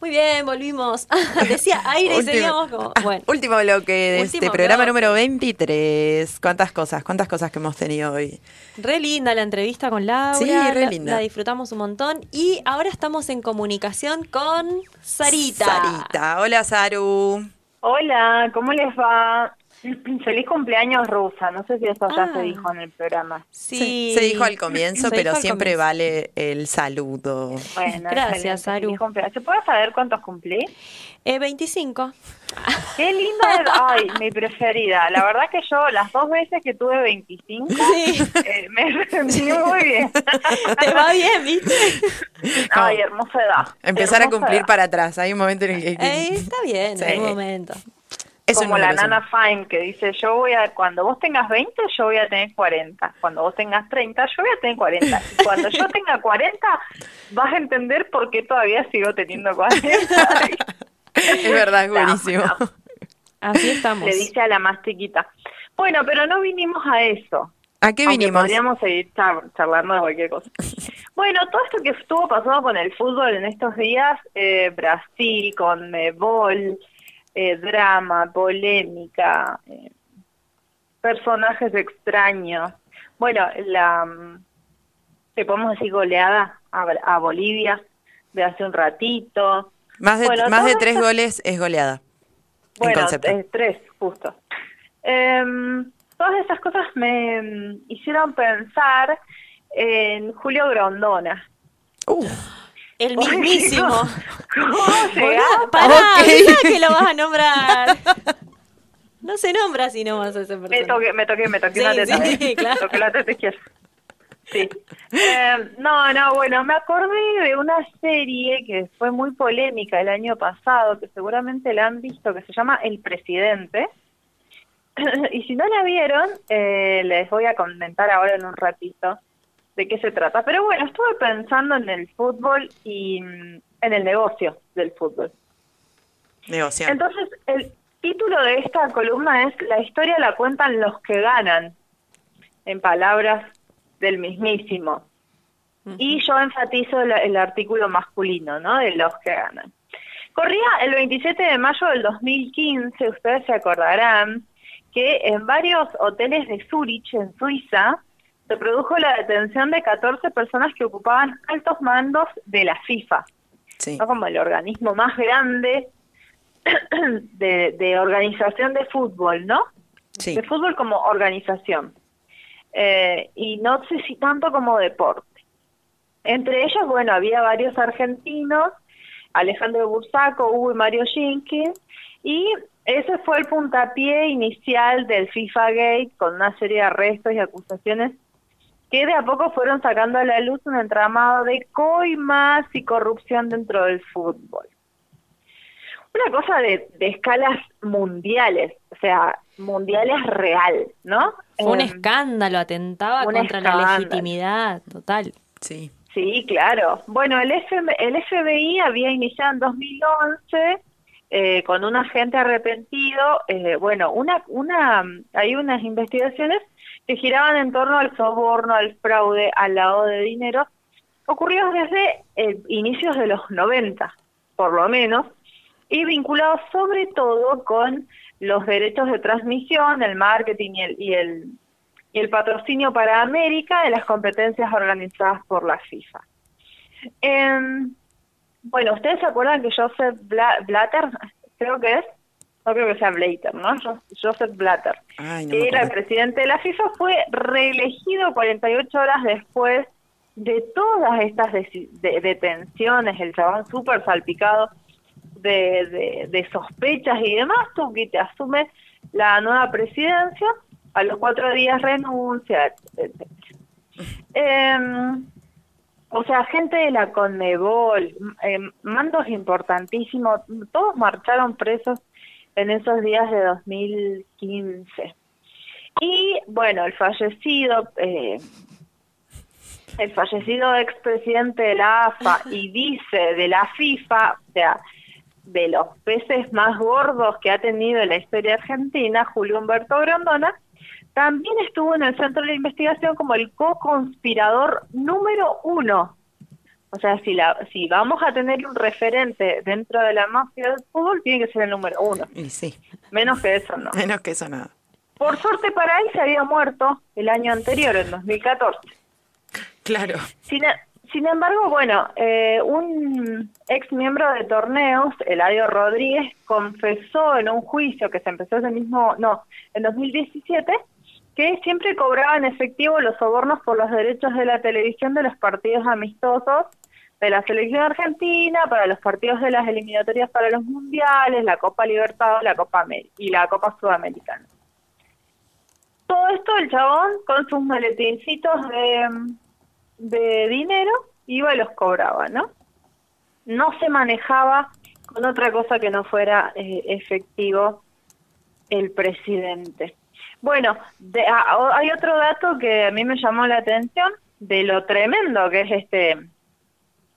Muy bien, volvimos. Decía aire y seguíamos como. Ah, Bueno. Último bloque de Último este programa bloque. número 23. ¿Cuántas cosas? ¿Cuántas cosas que hemos tenido hoy? Re linda la entrevista con Laura. Sí, re la- linda. La, disfrutamos un montón. Y ahora estamos en comunicación con Sarita. Sarita. Hola, Saru. Hola, ¿cómo les va? Feliz cumpleaños rusa. No sé si eso ya Ah. se dijo en el programa. Sí. Se dijo al comienzo, pero siempre comienzo. vale el saludo. Bueno, Gracias, cumpleaños. ¿Se puede saber cuántos cumplí? Eh, 25. Qué linda es. Ay, mi preferida. La verdad que yo las dos veces que tuve 25 Sí. eh, me sentí muy bien. Te va bien, ¿viste? Ay, hermosa edad. Empezar a cumplir edad. para atrás. Hay un momento en el que... Eh, está bien, Sí. en algún momento. Como la Nana Fine que dice, yo voy a, cuando vos tengas 20, yo voy a tener 40. Cuando vos tengas 30, yo voy a tener 40. Y cuando yo tenga 40, vas a entender por qué todavía sigo teniendo 40. Es verdad, es buenísimo. Así estamos. Le dice a la más chiquita. Bueno, pero no vinimos a eso. ¿A qué Aunque vinimos? Podríamos seguir char- charlando de cualquier cosa. Bueno, todo esto que estuvo pasando con el fútbol en estos días, eh, Brasil, con Mebol, eh, drama, polémica, eh, personajes extraños. Bueno, la, le podemos decir goleada a, a Bolivia de hace un ratito. Más de, Bueno, más de tres goles es goleada. en Bueno, eh, tres, justo. Em, todas esas cosas me mm, hicieron pensar en Julio Grondona. Uh, El mismísimo. ¿Cómo llegamos? Pará, Ok. pensaba que lo vas a nombrar. No se nombra si no vas a Me toqué, me toqué, me toqué Sí, una teta. sí, ¿eh? claro. Toqué la teta izquierda. Sí. Em, no, no, bueno, me acordé de una serie que fue muy polémica el año pasado, que seguramente la han visto, que se llama El Presidente. y si no la vieron, eh, les voy a comentar ahora en un ratito de qué se trata. Pero bueno, estuve pensando en el fútbol y mm, en el negocio del fútbol. negociante. Entonces, el título de esta columna es La historia la cuentan los que ganan, en palabras del mismísimo. Y yo enfatizo la- el artículo masculino, ¿no? De los que ganan. Corría el 27 de mayo del 2015, ustedes se acordarán, que en varios hoteles de Zurich, en Suiza, se produjo la detención de 14 personas que ocupaban altos mandos de la FIFA. Sí. ¿no? como el organismo más grande de, de organización de fútbol, ¿no? Sí. De fútbol como organización. Eh, y no sé si tanto como deporte. Entre ellos, bueno, había varios argentinos, Alejandro Bursaco, Hugo y Mario Jenkins, y ese fue el puntapié inicial del FIFA Gate con una serie de arrestos y acusaciones que de a poco fueron sacando a la luz un entramado de coimas y corrupción dentro del fútbol. Una cosa de, de escalas mundiales, o sea, mundiales real, ¿no? Fue un Eh, escándalo, atentaba un contra la legitimidad total. Sí. Sí, claro. Bueno, el, FM el FBI había iniciado en 2011 eh, con un agente arrepentido, eh, bueno, una, una, hay unas investigaciones que giraban en torno al soborno, al fraude, al lavado de dinero, ocurridos desde eh, inicios de los 90, por lo menos, y vinculados sobre todo con los derechos de transmisión, el marketing y el, y el, y el patrocinio para América de las competencias organizadas por la FIFA. Em, bueno, ustedes se acuerdan que Joseph Bla- Blatter, creo que es, no creo que sea Blatter, ¿no? Jo- Joseph Blatter, Ay, no que era el presidente de la FIFA, fue reelegido 48 horas después de todas estas de- detenciones, el chabón súper salpicado de, de, de sospechas y demás, tú que te asume la nueva presidencia, a los cuatro días renuncia, etcétera. Em, o sea, gente de la Conmebol, em, mandos importantísimos, todos marcharon presos en esos días de 2015. Y bueno, el fallecido, eh, el fallecido expresidente de la AFA y vice de la FIFA, o sea, de los peces más gordos que ha tenido la historia argentina, Julio Humberto Grondona, también estuvo en el centro de investigación como el co-conspirador número uno O sea, si, la, si vamos a tener un referente dentro de la mafia del fútbol, tiene que ser el número uno. Y sí, Menos que eso, no. menos que eso nada. Por suerte para él se había muerto el año anterior, en 2014. Claro. Sin, e- sin embargo, bueno, eh, un ex miembro de torneos, Eladio Rodríguez, confesó en un juicio que se empezó ese mismo, no, en 2017, que siempre cobraba en efectivo los sobornos por los derechos de la televisión de los partidos amistosos de la selección argentina, para los partidos de las eliminatorias para los mundiales, la Copa Libertadores la Copa y la Copa Sudamericana. Todo esto el chabón con sus maletincitos de, de dinero iba y los cobraba, ¿no? No se manejaba con otra cosa que no fuera eh, efectivo el presidente. Bueno, de- ah, o- hay otro dato que a mí me llamó la atención de lo tremendo que es este,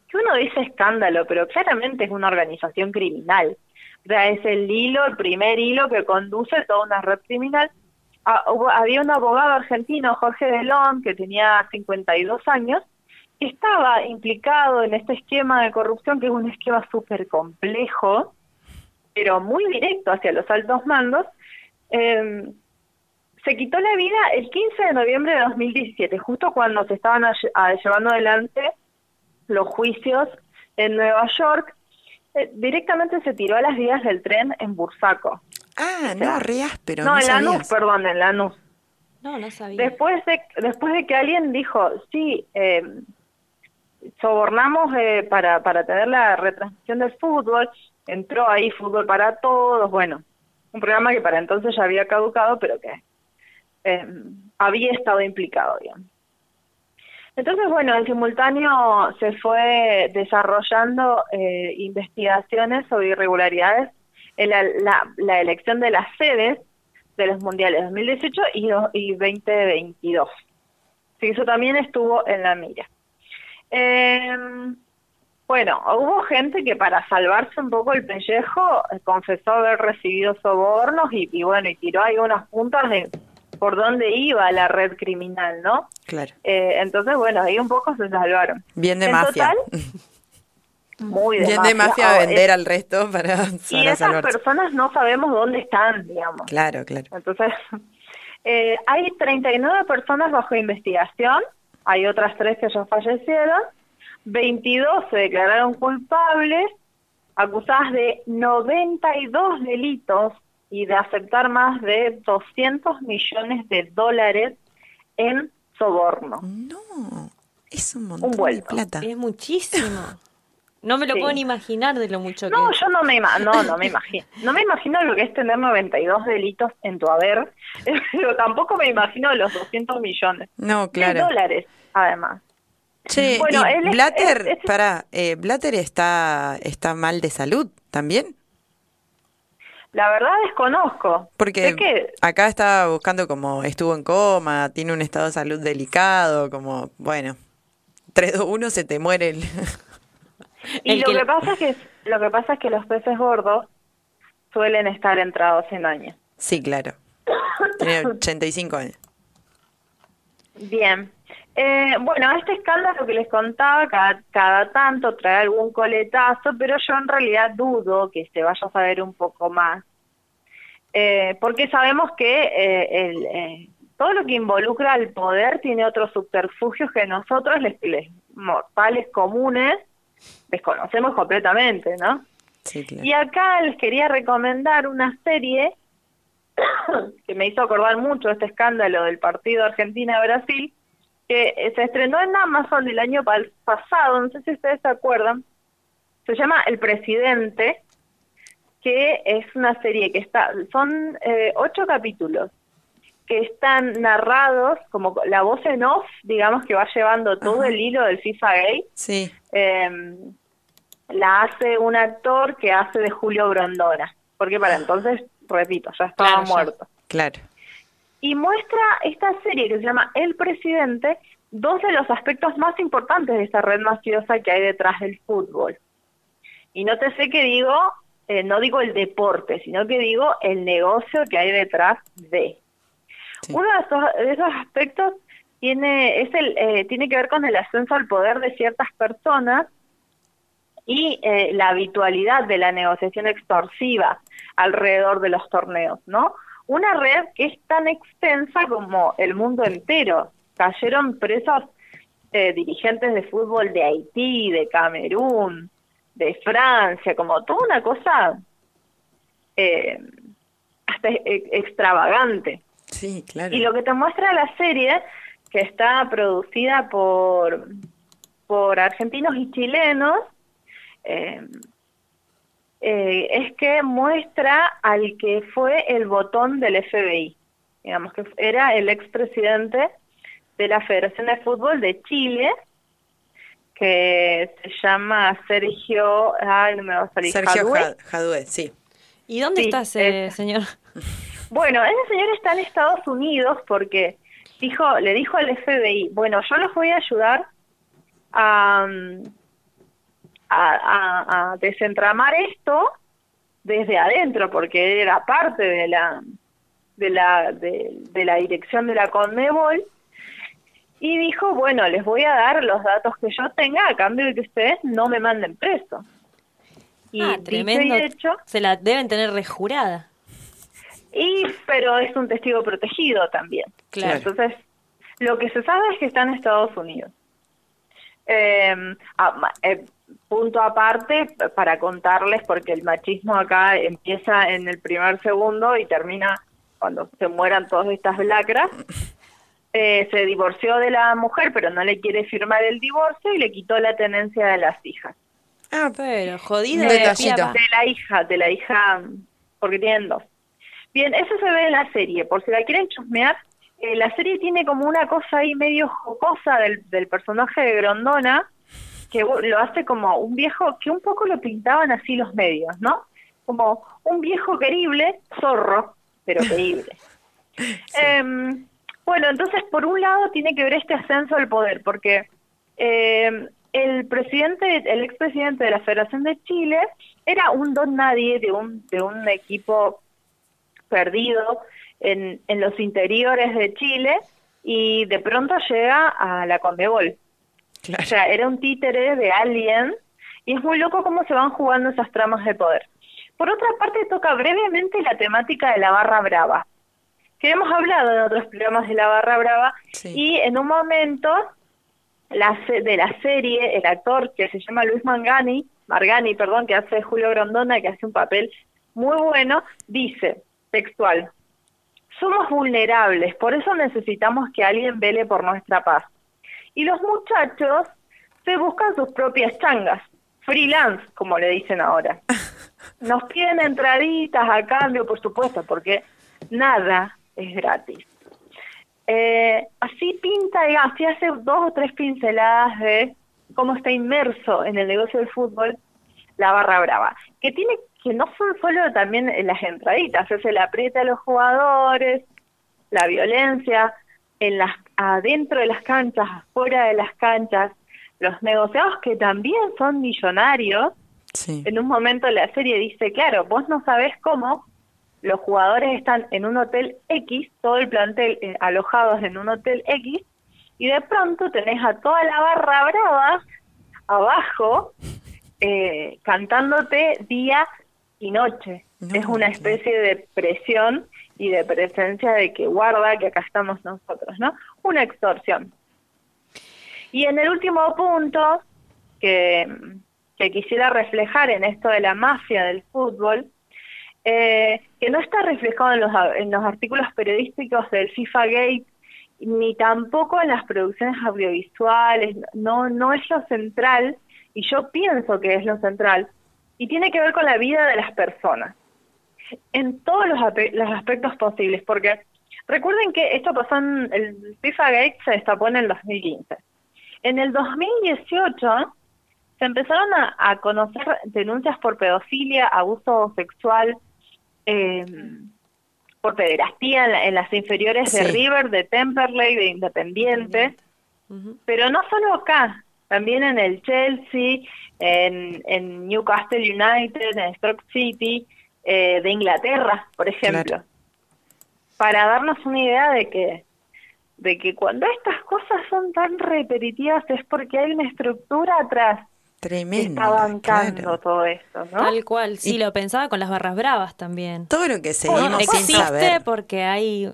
que uno dice escándalo, pero claramente es una organización criminal. O sea, es el hilo, el primer hilo que conduce toda una red criminal. Ah, había un abogado argentino, Jorge Delón, que tenía 52 años, que estaba implicado en este esquema de corrupción, que es un esquema súper complejo, pero muy directo hacia los altos mandos. Eh, se quitó la vida el 15 de noviembre de 2017, justo cuando se estaban a- llevando adelante los juicios en Nueva York. Eh, directamente se tiró a las vías del tren en Bursaco. Ah, no, re áspero. no, no en Lanús, sabías. perdón, en Lanús. No, no sabía. Después de, después de que alguien dijo, sí, eh, sobornamos eh, para, para tener la retransmisión del fútbol, entró ahí Fútbol para Todos, bueno, un programa que para entonces ya había caducado, pero que eh, había estado implicado, digamos. Entonces, bueno, en simultáneo se fue desarrollando eh, investigaciones sobre irregularidades en la, la, la elección de las sedes de los mundiales 2018 y, y 2022. Sí, eso también estuvo en la mira. Eh, bueno, hubo gente que para salvarse un poco el pellejo eh, confesó haber recibido sobornos y, y bueno, y tiró ahí unas puntas de por dónde iba la red criminal, ¿no? Claro. Eh, entonces, bueno, ahí un poco se salvaron. Bien de En mafia. total, muy de Bien mafia. de mafia Oh, vender es- al resto para, Y para esas salvarse. personas no sabemos dónde están, digamos. Claro, claro. Entonces, eh, hay 39 personas bajo investigación, hay otras tres que ya fallecieron, 22 se declararon culpables, acusadas de 92 delitos y de aceptar más de 200 millones de dólares en soborno. No, es un montón Un de vuelto. plata. Es muchísimo. No me lo Sí. puedo ni imaginar de lo mucho que No, es. yo no me ima- no, no me imagino. No me imagino lo que es tener 92 delitos en tu haber, pero tampoco me imagino los 200 millones No, de claro. dólares, además. Che, Bueno, y él es- Blatter, es- es- pará, eh, Blatter está, está mal de salud también. La verdad desconozco. Porque que acá estaba buscando como estuvo en coma, tiene un estado de salud delicado, como, bueno, 3, 2, 1, se te muere el... y el lo que que pasa es que lo que pasa es que los peces gordos suelen estar entrados en años. sí, claro. Tiene 85 años. Bien. Eh, bueno, este escándalo que les contaba, cada, cada tanto trae algún coletazo, pero yo en realidad dudo que se vaya a saber un poco más. Eh, porque sabemos que eh, el, eh, todo lo que involucra al poder tiene otros subterfugios que nosotros, les, les mortales comunes, desconocemos completamente, ¿no? Sí, claro. Y acá les quería recomendar una serie que me hizo acordar mucho este escándalo del partido Argentina-Brasil, que se estrenó en Amazon el año pasado, no sé si ustedes se acuerdan, se llama El Presidente, que es una serie que está, son eh, ocho capítulos, que están narrados como la voz en off, digamos que va llevando todo Ajá. el hilo del FIFA Gay, Sí, eh, la hace un actor que hace de Julio Brondona, porque para entonces, repito, ya estaba Claro, ya. muerto. claro. Y muestra esta serie que se llama El Presidente, dos de los aspectos más importantes de esta red mafiosa que hay detrás del fútbol. Y no te sé qué digo, eh, no digo el deporte, sino que digo el negocio que hay detrás de. Sí. Uno de esos, de esos aspectos tiene, es el, eh, tiene que ver con el ascenso al poder de ciertas personas y eh, la habitualidad de la negociación extorsiva alrededor de los torneos, ¿no? Una red que es tan extensa como el mundo entero. Cayeron presos eh, dirigentes de fútbol de Haití, de Camerún, de Francia, como toda una cosa eh, hasta e- extravagante. Sí, claro. Y lo que te muestra la serie, que está producida por, por argentinos y chilenos, eh, eh, es que muestra al que fue el botón del FBI. Digamos que era el expresidente de la Federación de Fútbol de Chile, que se llama Sergio, ay, no me va a salir, Sergio Jadue. Ja- Jadue, sí. ¿Y dónde Sí, está ese esa. señor? Bueno, ese señor está en Estados Unidos porque dijo, le dijo al FBI, bueno, yo los voy a ayudar a, mm, a, a- a desentramar esto desde adentro, porque era parte de la de la de, de la dirección de la Conmebol y dijo, bueno, les voy a dar los datos que yo tenga a cambio de que ustedes no me manden preso. Y ah, tremendo. y hecho, Se la deben tener rejurada. y pero es un testigo protegido también. Claro. Entonces, lo que se sabe es que está en Estados Unidos. Eh, ah, eh, punto aparte para contarles, porque el machismo acá empieza en el primer segundo y termina cuando se mueran todas estas lacras. Eh, se divorció de la mujer, pero no le quiere firmar el divorcio y le quitó la tenencia de las hijas. Ah, Pero jodido. De. De la hija, de la hija, porque tienen dos. Bien, eso se ve en la serie, por si la quieren chusmear, eh, la serie tiene como una cosa ahí medio jocosa del, del personaje de Grondona, que lo hace como un viejo, que un poco lo pintaban así los medios, ¿no? Como un viejo querible, zorro, pero querible. Em, bueno, entonces por un lado tiene que ver este ascenso al poder, porque eh, el presidente, el expresidente de la Federación de Chile era un don nadie de un, de un equipo perdido en, en los interiores de Chile y de pronto llega a la Conmebol. Claro. O sea, era un títere de alguien y es muy loco cómo se van jugando esas tramas de poder. Por otra parte, toca brevemente la temática de la barra brava, que hemos hablado en otros programas de la barra brava Sí. y en un momento la de la serie, el actor que se llama Luis Mangani, Margani, perdón, que hace Julio Grondona, que hace un papel muy bueno, dice, textual, somos vulnerables, por eso necesitamos que alguien vele por nuestra paz. Y los muchachos se buscan sus propias changas, freelance, como le dicen ahora. Nos piden entraditas a cambio, por supuesto, porque nada es gratis. Eh, así pinta, y así hace dos o tres pinceladas de cómo está inmerso en el negocio del fútbol la barra brava, que tiene que no son solo también en las entraditas, es el aprieta a los jugadores, la violencia en las adentro de las canchas, afuera de las canchas, los negociados que también son millonarios. Sí. En un momento la serie dice, claro, vos no sabés cómo los jugadores están en un hotel X, todo el plantel eh, alojados en un hotel X, y de pronto tenés a toda la barra brava abajo eh, cantándote día y noche. No, es una especie de presión y de presencia de que guarda que acá estamos nosotros, ¿no? Una extorsión. Y en el último punto que, que quisiera reflejar en esto de la mafia del fútbol, eh, que no está reflejado en los, en los artículos periodísticos del FIFA Gate, ni tampoco en las producciones audiovisuales, no, no es lo central, y yo pienso que es lo central, y tiene que ver con la vida de las personas, en todos los, los aspectos posibles, porque recuerden que esto pasó en el FIFA Gate se destapó en el 2015. En el 2018 se empezaron a, a conocer denuncias por pedofilia, abuso sexual, eh, por pederastía en, la- en las inferiores de Sí. River, de Temperley, de Independiente, pero no solo acá, también en el Chelsea, en, en Newcastle United, en Stoke City, eh, de Inglaterra, por ejemplo. Claro. Para darnos una idea de que de que cuando estas cosas son tan repetitivas es porque hay una estructura atrás que Tremendo. está bancando claro. todo esto, ¿no? Tal cual, sí, lo pensaba con las barras bravas también. Todo lo que seguimos sin Existe saber. porque hay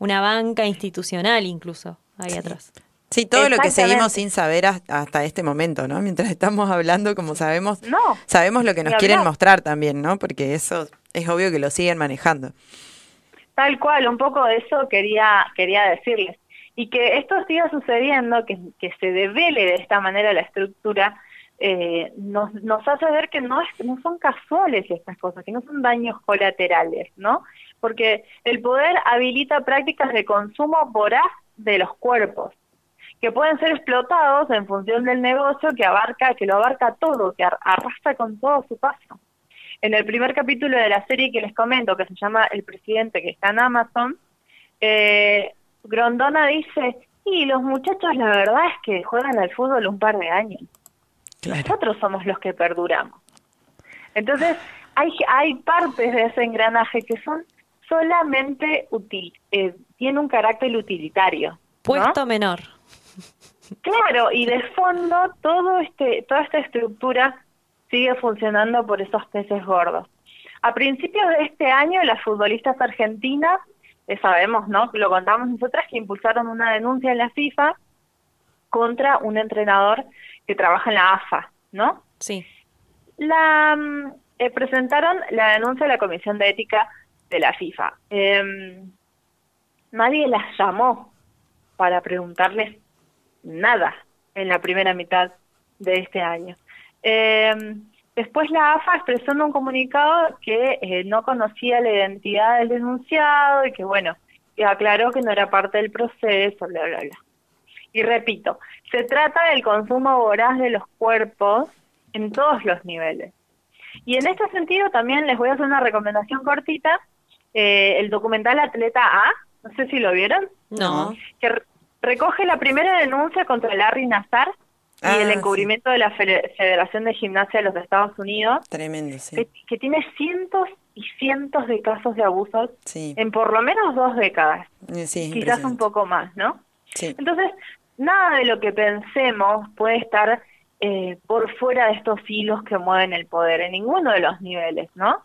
una banca institucional incluso ahí atrás. Sí, todo lo que seguimos sin saber has- hasta este momento, ¿no? Mientras estamos hablando, como sabemos, No, sabemos lo que nos quieren mostrar también, ¿no? Porque eso es obvio que lo siguen manejando. Tal cual, un poco de eso quería, quería decirles. Y que esto siga sucediendo, que, que se devele de esta manera la estructura, eh, nos, nos hace ver que no, es, no son casuales estas cosas, que no son daños colaterales, ¿no? Porque el poder habilita prácticas de consumo voraz de los cuerpos, que pueden ser explotados en función del negocio que abarca, que lo abarca todo, que ar- arrastra con todo su paso. En el primer capítulo de la serie que les comento, que se llama El presidente que está en Amazon, eh, Grondona dice, y los muchachos la verdad es que juegan al fútbol un par de años. Claro. Nosotros somos los que perduramos. Entonces, hay, hay partes de ese engranaje que son solamente útil, eh, tiene un carácter utilitario. ¿no? Puesto menor. Claro, y de fondo todo este, toda esta estructura sigue funcionando por esos peces gordos. A principios de este año, las futbolistas argentinas, eh, sabemos, ¿no? Lo contamos nosotras, que impulsaron una denuncia en la FIFA contra un entrenador que trabaja en la AFA, ¿no? Sí. La mm, eh, presentaron la denuncia a la Comisión de Ética de la FIFA. Em, nadie las llamó para preguntarles nada en la primera mitad de este año. Eh, después la AFA expresó en un comunicado que eh, no conocía la identidad del denunciado y que, bueno, que aclaró que no era parte del proceso, bla, bla, bla. Y repito, se trata del consumo voraz de los cuerpos en todos los niveles. Y en este sentido también les voy a hacer una recomendación cortita. Eh, el documental Atleta A, no sé si lo vieron, No. que re- recoge la primera denuncia contra Larry Y Ah, el sí. encubrimiento de la Fede- Federación de Gimnasia de los Estados Unidos, Tremendo, sí. que, que tiene cientos y cientos de casos de abusos Sí, en por lo menos dos décadas, Eh, sí, quizás un poco más, ¿no? Sí. Entonces, nada de lo que pensemos puede estar eh, por fuera de estos hilos que mueven el poder, en ninguno de los niveles, ¿no?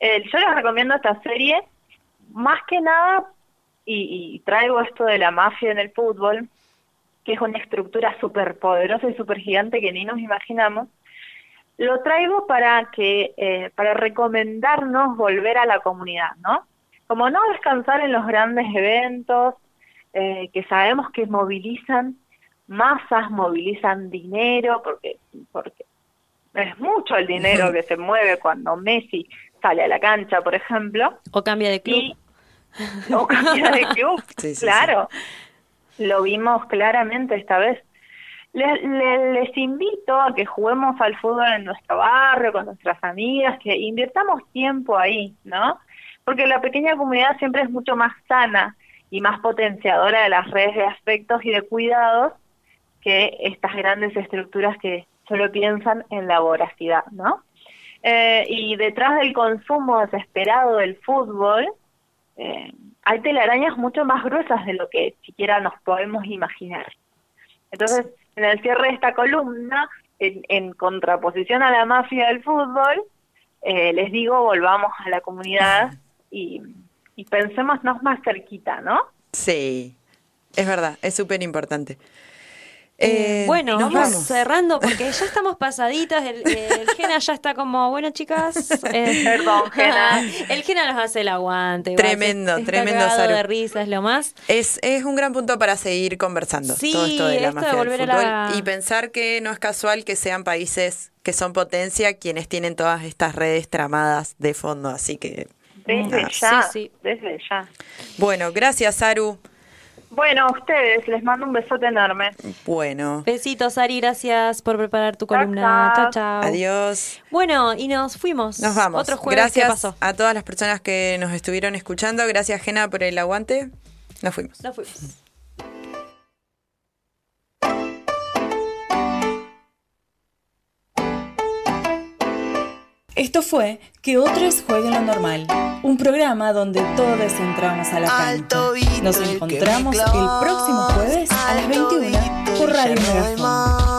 Eh, yo les recomiendo esta serie, más que nada, y, y traigo esto de la mafia en el fútbol, que es una estructura súper poderosa y súper gigante que ni nos imaginamos, lo traigo para que eh, para recomendarnos volver a la comunidad, ¿no? Como no descansar en los grandes eventos eh, que sabemos que movilizan masas, movilizan dinero, porque porque es mucho el dinero que se mueve cuando Messi sale a la cancha, por ejemplo, O cambia de club. y o cambia de club, Sí, sí, claro. Lo vimos claramente esta vez. Les, le- les invito a que juguemos al fútbol en nuestro barrio, con nuestras amigas, que invirtamos tiempo ahí, ¿no? Porque la pequeña comunidad siempre es mucho más sana y más potenciadora de las redes de afectos y de cuidados que estas grandes estructuras que solo piensan en la voracidad, ¿no? Eh, y detrás del consumo desesperado del fútbol, eh, hay telarañas mucho más gruesas de lo que siquiera nos podemos imaginar. Entonces, en el cierre de esta columna, en, en contraposición a la mafia del fútbol, eh, les digo, volvamos a la comunidad y, y pensémonos más cerquita, ¿no? Sí, es verdad, es súper importante. Eh, bueno, nos vamos, vamos. cerrando porque ya estamos pasaditas. El, el Gena ya está como, bueno, chicas. eh, Perdón, Gena. El Gena nos hace el aguante. Tremendo, está tremendo, Saru. de risa, es lo más. Es, es un gran punto para seguir conversando Sí, todo esto de la esto de del fútbol la- y pensar que no es casual que sean países que son potencia quienes tienen todas estas redes tramadas de fondo, así que Desde nada. ya, Sí, sí. desde ya. bueno, gracias Saru. Bueno, a ustedes les mando un besote enorme. Bueno, Besitos, Ari, gracias por preparar tu Chao, columna. Chao, chao. adiós. Bueno, y nos fuimos. Nos vamos. Otro jueves gracias ¿qué pasó. a todas las personas que nos estuvieron escuchando. Gracias Gena por el aguante. Nos fuimos. Nos fuimos. Esto fue Que Otros Jueguen lo Normal, un programa donde todos entramos a la cancha. Nos encontramos el próximo jueves a las 21 por Radio Megafon.